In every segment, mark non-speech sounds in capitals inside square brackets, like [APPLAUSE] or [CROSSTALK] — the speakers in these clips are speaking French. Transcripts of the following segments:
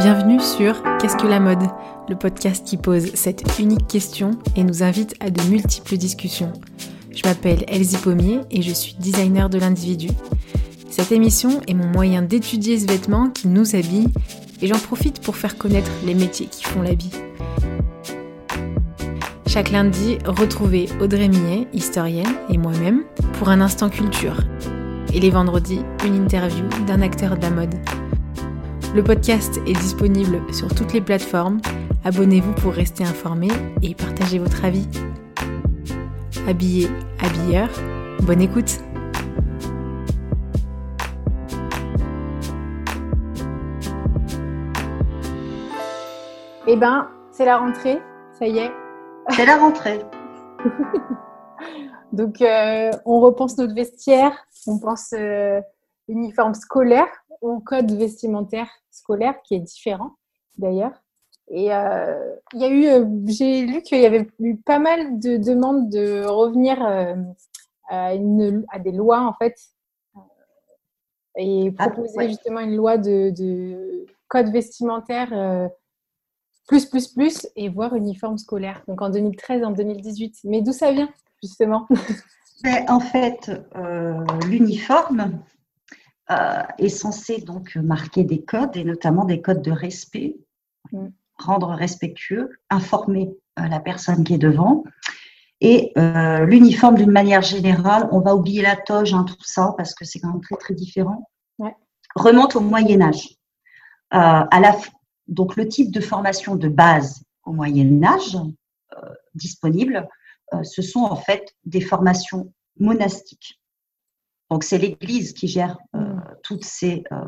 Bienvenue sur Qu'est-ce que la mode? Le podcast qui pose cette unique question et nous invite à de multiples discussions. Je m'appelle Elsie Pommier et je suis designer de l'individu. Cette émission est mon moyen d'étudier ce vêtement qui nous habille et j'en profite pour faire connaître les métiers qui font l'habit. Chaque lundi, retrouvez Audrey Millet, historienne, et moi-même pour un instant culture. Et les vendredis, une interview d'un acteur de la mode. Le podcast est disponible sur toutes les plateformes. Abonnez-vous pour rester informé et partagez votre avis. Habillé, habilleur, bonne écoute Eh ben, c'est la rentrée, ça y est. C'est la rentrée. [LAUGHS] Donc, euh, on repense notre vestiaire, on pense euh, uniforme scolaire au code vestimentaire scolaire qui est différent d'ailleurs. Et euh, il y a eu, euh, j'ai lu qu'il y avait eu pas mal de demandes de revenir euh, à, une, à, des lois en fait et ah, proposer justement une loi de, de code vestimentaire plus plus plus et voir uniforme scolaire. Donc en 2013, en 2018. Mais d'où ça vient justement? [LAUGHS] En fait, l'uniforme, euh, est censé donc marquer des codes et notamment des codes de respect, mm. rendre respectueux, informer euh, la personne qui est devant. Et euh, l'uniforme, d'une manière générale, on va oublier la toge, hein, tout ça, parce que c'est quand même très très différent. Remonte au Moyen Âge. à la, donc le type de formation de base au Moyen Âge disponible, ce sont en fait des formations monastiques. Donc, c'est l'Église qui gère euh, mm. toutes, ces, euh,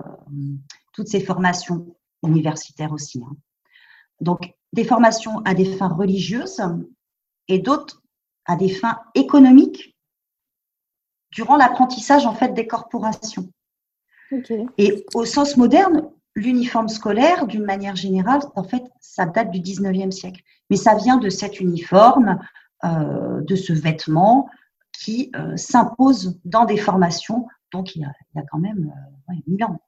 toutes ces formations universitaires aussi. Hein. Donc, des formations à des fins religieuses et d'autres à des fins économiques durant l'apprentissage en fait des corporations. Et au sens moderne, l'uniforme scolaire, d'une manière générale, en fait, ça date du 19e siècle. Mais ça vient de cet uniforme, euh, de ce vêtement qui euh, s'impose dans des formations. Donc, il y a, quand même euh, mille ans.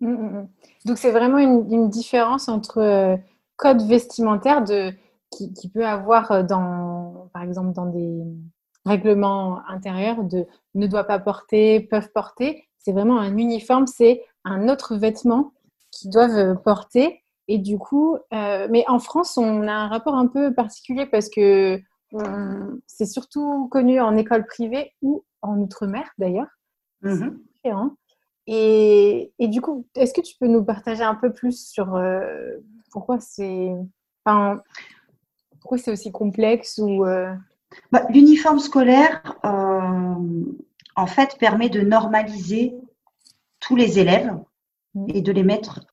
Mmh, mmh, mmh. Donc, c'est vraiment une, différence entre euh, code vestimentaire de, qui, qui, peut avoir, dans, par exemple, dans des règlements intérieurs de ne doit pas porter, peuvent porter. C'est vraiment un uniforme, c'est un autre vêtement qu'ils doivent porter. Et du coup, mais en France, on a un rapport un peu particulier parce que euh, c'est surtout connu en école privée ou en outre-mer d'ailleurs. Mhm. Et, et, du coup, est-ce que tu peux nous partager un peu plus sur euh, pourquoi c'est enfin, pourquoi c'est aussi complexe ou euh? bah, L'uniforme scolaire, en fait, permet de normaliser tous les élèves mmh. et de les mettre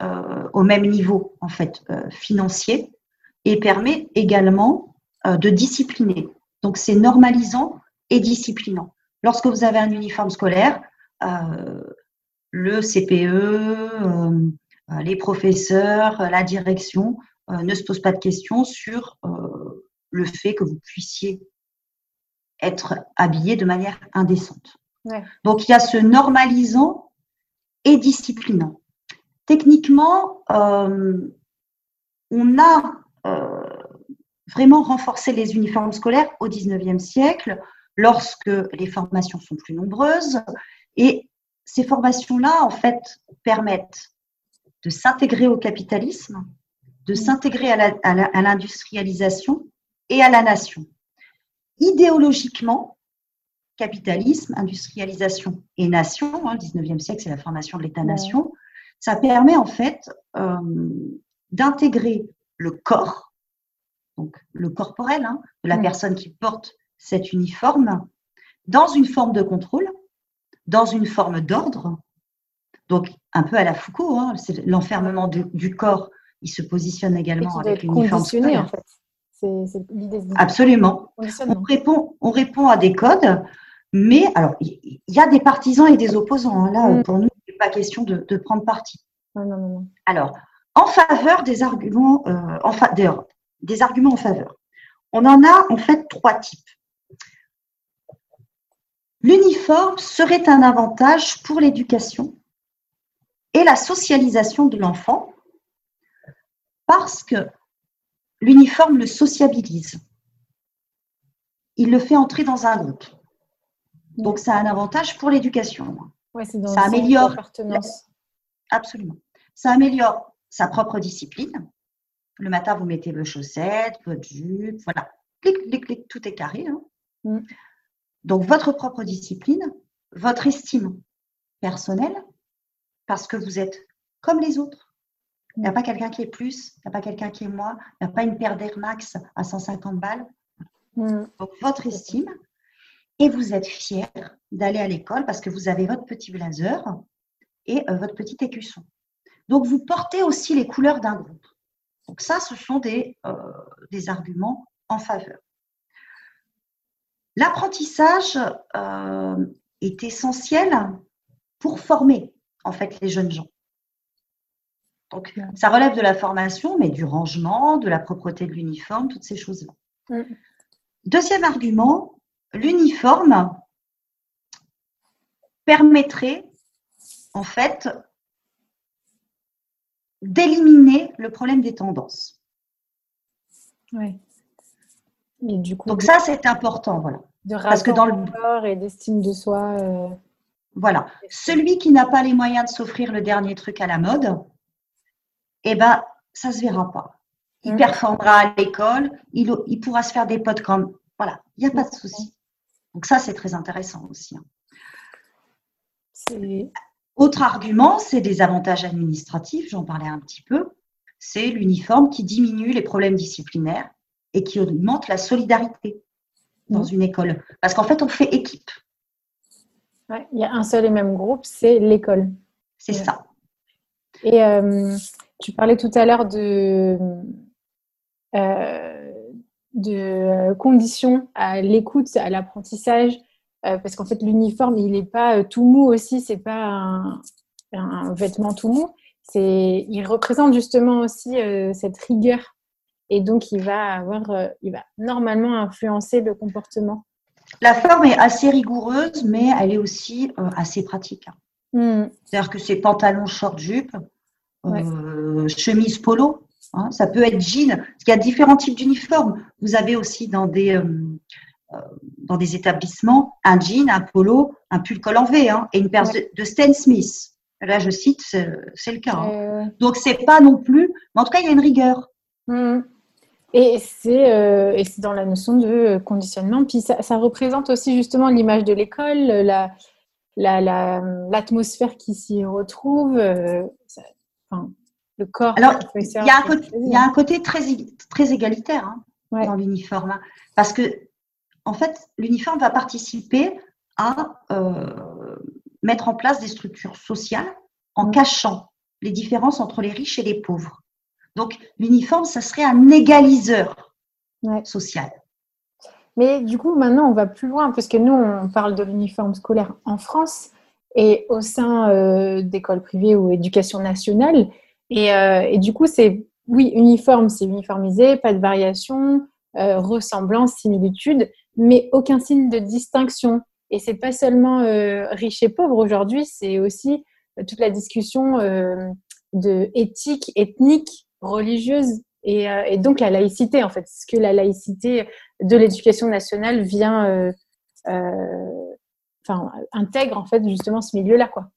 au même niveau en fait financier et permet également euh, de discipliner. Donc, c'est normalisant et disciplinant. Lorsque vous avez un uniforme scolaire, euh, le CPE, euh, les professeurs, la direction ne se posent pas de questions sur le fait que vous puissiez être habillé de manière indécente. Donc, il y a ce normalisant et disciplinant. Techniquement, on a vraiment renforcer les uniformes scolaires au 19e siècle, lorsque les formations sont plus nombreuses. Et ces formations-là, en fait, permettent de s'intégrer au capitalisme, de s'intégrer à l'industrialisation et à la nation. Idéologiquement, capitalisme, industrialisation et nation, hein, le 19e siècle, c'est la formation de l'État-nation, ça permet en fait euh, d'intégrer le corps donc le corporel hein, de la mm. personne qui porte cet uniforme, dans une forme de contrôle, dans une forme d'ordre. Donc un peu à la Foucault, hein, c'est l'enfermement du corps. Il se positionne également avec l'uniforme En fait. C'est l'idée. Absolument. On répond, on répond à des codes, mais alors il y, a des partisans et des opposants. Hein. Là, mm. pour nous, il n'est pas question de, prendre parti. Non, non, non. Alors, en faveur des arguments, euh, en des arguments en faveur. On en a en fait trois types. L'uniforme serait un avantage pour l'éducation et la socialisation de l'enfant Parce que l'uniforme le sociabilise. Il le fait entrer dans un groupe. Donc, ça a un avantage pour l'éducation. Ouais, ça améliore. Absolument. Ça améliore sa propre discipline. Le matin, vous mettez vos chaussettes, votre jupe, voilà. Clic, clic, clic, tout est carré. Hein. Mm. Donc, votre propre discipline, votre estime personnelle, parce que vous êtes comme les autres. Il n'y a mm. pas quelqu'un qui est plus, il n'y a pas quelqu'un qui est moins, il n'y a pas une paire d'Air Max à 150 balles. Mm. Donc, votre estime, et vous êtes fier d'aller à l'école parce que vous avez votre petit blazer et euh, votre petit écusson. Donc, vous portez aussi les couleurs d'un groupe. Donc, ça, ce sont des, euh, des arguments en faveur. L'apprentissage euh, est essentiel pour former en fait les jeunes gens. Donc, ça relève de la formation, mais du rangement, de la propreté de l'uniforme, toutes ces choses-là. Deuxième argument, l'uniforme permettrait en fait d'éliminer le problème des tendances. Oui. du coup, Donc ça, c'est important, voilà. De Parce que dans le corps et d'estime de soi. Euh, voilà. Celui qui n'a pas les moyens de s'offrir le dernier truc à la mode, eh ben, ça se verra pas. Il mmh. performera à l'école, il, il, pourra se faire des potes comme. Voilà, il n'y a pas de souci. Donc ça, c'est très intéressant aussi. Hein. Autre argument, c'est des avantages administratifs, j'en parlais un petit peu. C'est l'uniforme qui diminue les problèmes disciplinaires et qui augmente la solidarité dans mmh. une école. Parce qu'en fait, on fait équipe. il y a un seul et même groupe, c'est l'école. C'est ça. Et euh, tu parlais tout à l'heure de, euh, de conditions à l'écoute, à l'apprentissage, euh, parce qu'en fait l'uniforme il n'est pas euh, tout mou aussi, c'est pas un, vêtement tout mou, c'est il représente justement aussi euh, cette rigueur et donc il va avoir, il va normalement influencer le comportement. La forme est assez rigoureuse, mais elle est aussi assez pratique. Hmm. C'est-à-dire que c'est pantalon, short, jupe, chemise polo, hein, ça peut être jean. Parce qu'il y a différents types d'uniformes. Vous avez aussi dans des, euh, dans des établissements un jean, un polo, un pull col en V hein, et une paire de, Stan Smith. Là, je cite, c'est le cas. Hein. Donc, c'est pas non plus, mais en tout cas, il y a une rigueur. Mmh. Et c'est euh, dans la notion de conditionnement. Puis ça, ça représente aussi justement l'image de l'école, la, l'atmosphère la, qui s'y retrouve, euh, enfin, le corps. Alors, il y, a un côté, y a un côté très, très égalitaire hein, dans l'uniforme. Hein. parce que en fait, l'uniforme va participer à euh, mettre en place des structures sociales en cachant les différences entre les riches et les pauvres. Donc, l'uniforme, ça serait un égaliseur social. Mais du coup, maintenant, on va plus loin, parce que nous, on parle de l'uniforme scolaire en France et au sein euh, d'écoles privées ou éducation nationale. Et, euh, et du coup, c'est, oui, uniforme, c'est uniformisé, pas de variation, ressemblance, similitude mais aucun signe de distinction. Et c'est pas seulement euh, riche et pauvre aujourd'hui, c'est aussi euh, toute la discussion euh, de éthique, ethnique, religieuse et, et, donc la laïcité en fait. Ce que la laïcité de l'éducation nationale vient, enfin intègre en fait justement ce milieu-là quoi.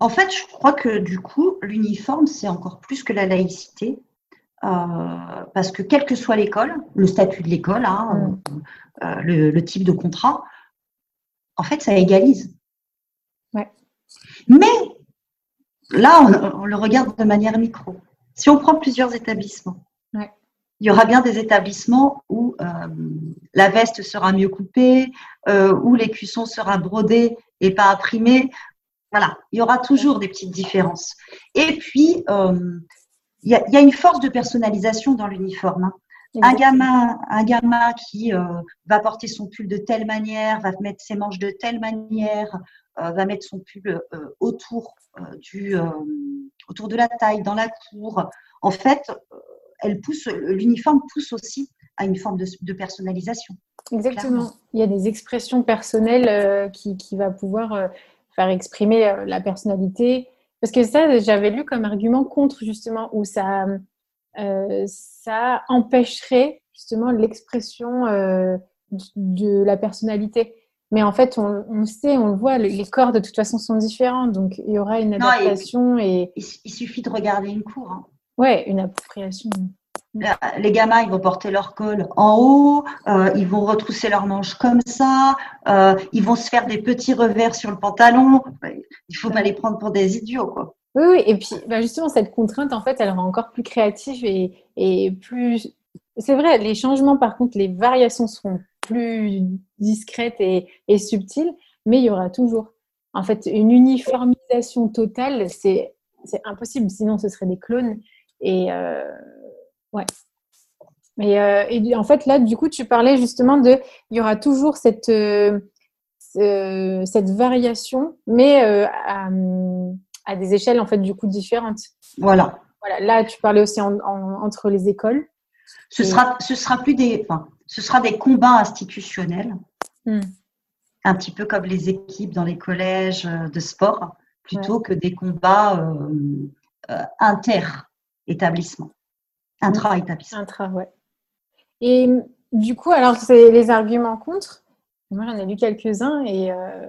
En fait, je crois que du coup, l'uniforme, c'est encore plus que la laïcité. Parce que quelle que soit l'école, le statut de l'école, hein, mm. Euh, le, type de contrat, en fait, ça égalise. Mais là, on, le regarde de manière micro. Si on prend plusieurs établissements, il y aura bien des établissements où euh, la veste sera mieux coupée, euh, où l'écusson sera brodé et pas imprimé. Voilà, il y aura toujours des petites différences. Et puis, il y, a, une force de personnalisation dans l'uniforme. Hein. Un gamin, un gamin qui euh, va porter son pull de telle manière, va mettre ses manches de telle manière, euh, va mettre son pull euh, autour, du, autour de la taille, dans la cour. En fait, elle pousse, l'uniforme pousse aussi à une forme de, personnalisation. Exactement. Il y a des expressions personnelles qui, qui va pouvoir faire exprimer la personnalité. Parce que ça, j'avais lu comme argument contre justement, où ça ça empêcherait justement l'expression de la personnalité. Mais en fait, on, on, sait, on le voit, les corps de toute façon sont différents, donc il y aura une adaptation. et, Il, suffit de regarder une cour. Hein. Ouais, une appropriation. Les gamins, ils vont porter leur col en haut, euh, ils vont retrousser leurs manches comme ça, euh, ils vont se faire des petits revers sur le pantalon. Il faut pas les prendre pour des idiots, quoi. Oui, et puis bah justement, cette contrainte, en fait, elle rend encore plus créative et, plus. C'est vrai, les changements, par contre, les variations seront plus discrètes et, et subtiles, mais il y aura toujours. En fait, une uniformisation totale, c'est impossible, sinon ce serait des clones. Et euh, ouais. Euh, et en fait, là, du coup, tu parlais justement de. Il y aura toujours cette, euh, cette variation, mais à, à, des échelles, en fait, du coup, différentes. Voilà. voilà. Là, tu parlais aussi entre les écoles. Ce, sera, ce sera plus des. Enfin, ce sera des combats institutionnels. Hmm. Un petit peu comme les équipes dans les collèges de sport, plutôt que des combats inter établissement. Intra-établissement. Intra, ouais. Et du coup, alors, c'est les arguments contre. Moi, j'en ai lu quelques-uns et. Euh...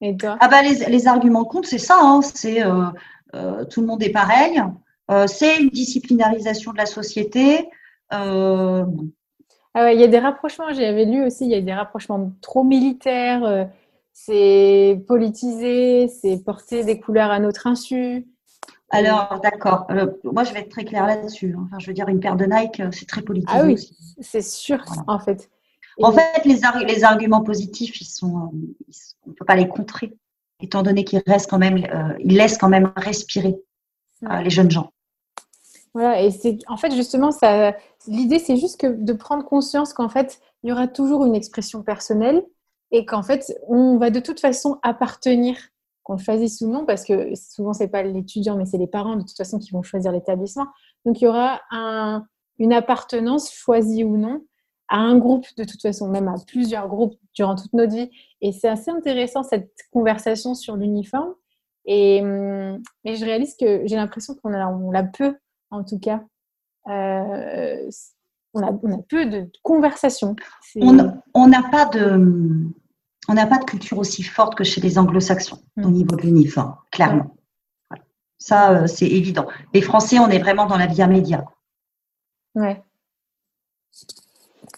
Et toi? Ah, bah, les, les arguments contre, c'est ça. Hein. c'est euh, euh, tout le monde est pareil. C'est une disciplinarisation de la société. Ah ouais, il y a des rapprochements. J'avais lu aussi, il y a des rapprochements trop militaires. c'est politisé, c'est porter des couleurs à notre insu. Alors, d'accord. Euh, moi, je vais être très claire là-dessus. Enfin, je veux dire, une paire de Nike, euh, c'est très politique. Ah oui, c'est sûr, en fait. En fait, les, les, arguments positifs, ils sont, euh, on ne peut pas les contrer, étant donné qu'ils restent quand même, ils laissent quand même respirer les jeunes gens. Voilà, et c'est en fait justement ça. L'idée, c'est juste que de prendre conscience qu'en fait, il y aura toujours une expression personnelle et qu'en fait, on va de toute façon appartenir qu'on choisisse ou non, parce que souvent, ce n'est pas l'étudiant, mais c'est les parents de toute façon qui vont choisir l'établissement. Donc, il y aura un, une appartenance choisie ou non à un groupe, de toute façon, même à plusieurs groupes durant toute notre vie. Et c'est assez intéressant, cette conversation sur l'uniforme. Et, hum, mais je réalise que j'ai l'impression qu'on a, peu, en tout cas. Euh, on, a, on, a, peu de conversations. On n'a pas de on n'a pas de culture aussi forte que chez les anglo-saxons au mm. niveau de l'uniforme, clairement. Ça, euh, c'est évident. Les Français, on est vraiment dans la via média. Ouais.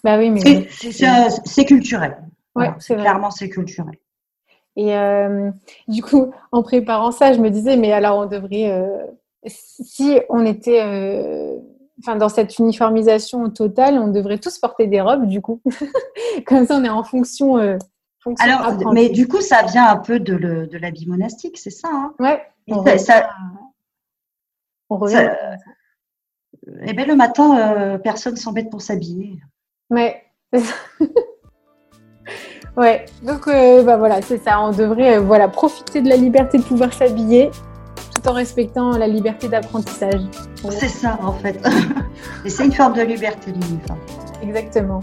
Bah oui, mais. C'est culturel. Ouais, c'est Clairement, c'est culturel. Et euh, du coup, en préparant ça, je me disais, mais alors on devrait. Euh, si on était. Enfin, dans cette uniformisation totale, on devrait tous porter des robes, du coup. [LAUGHS] Comme ça, on est en fonction alors, mais du coup, ça vient un peu de, le, de la vie monastique, c'est ça hein? Ouais. on, revient, Eh bien, le matin, euh, personne s'embête pour s'habiller. Ouais. [LAUGHS] ouais. Donc, euh, bah voilà, c'est ça. On devrait euh, voilà, profiter de la liberté de pouvoir s'habiller tout en respectant la liberté d'apprentissage. C'est ça, en fait. [LAUGHS] Et c'est une forme de liberté, l'uniforme. Exactement.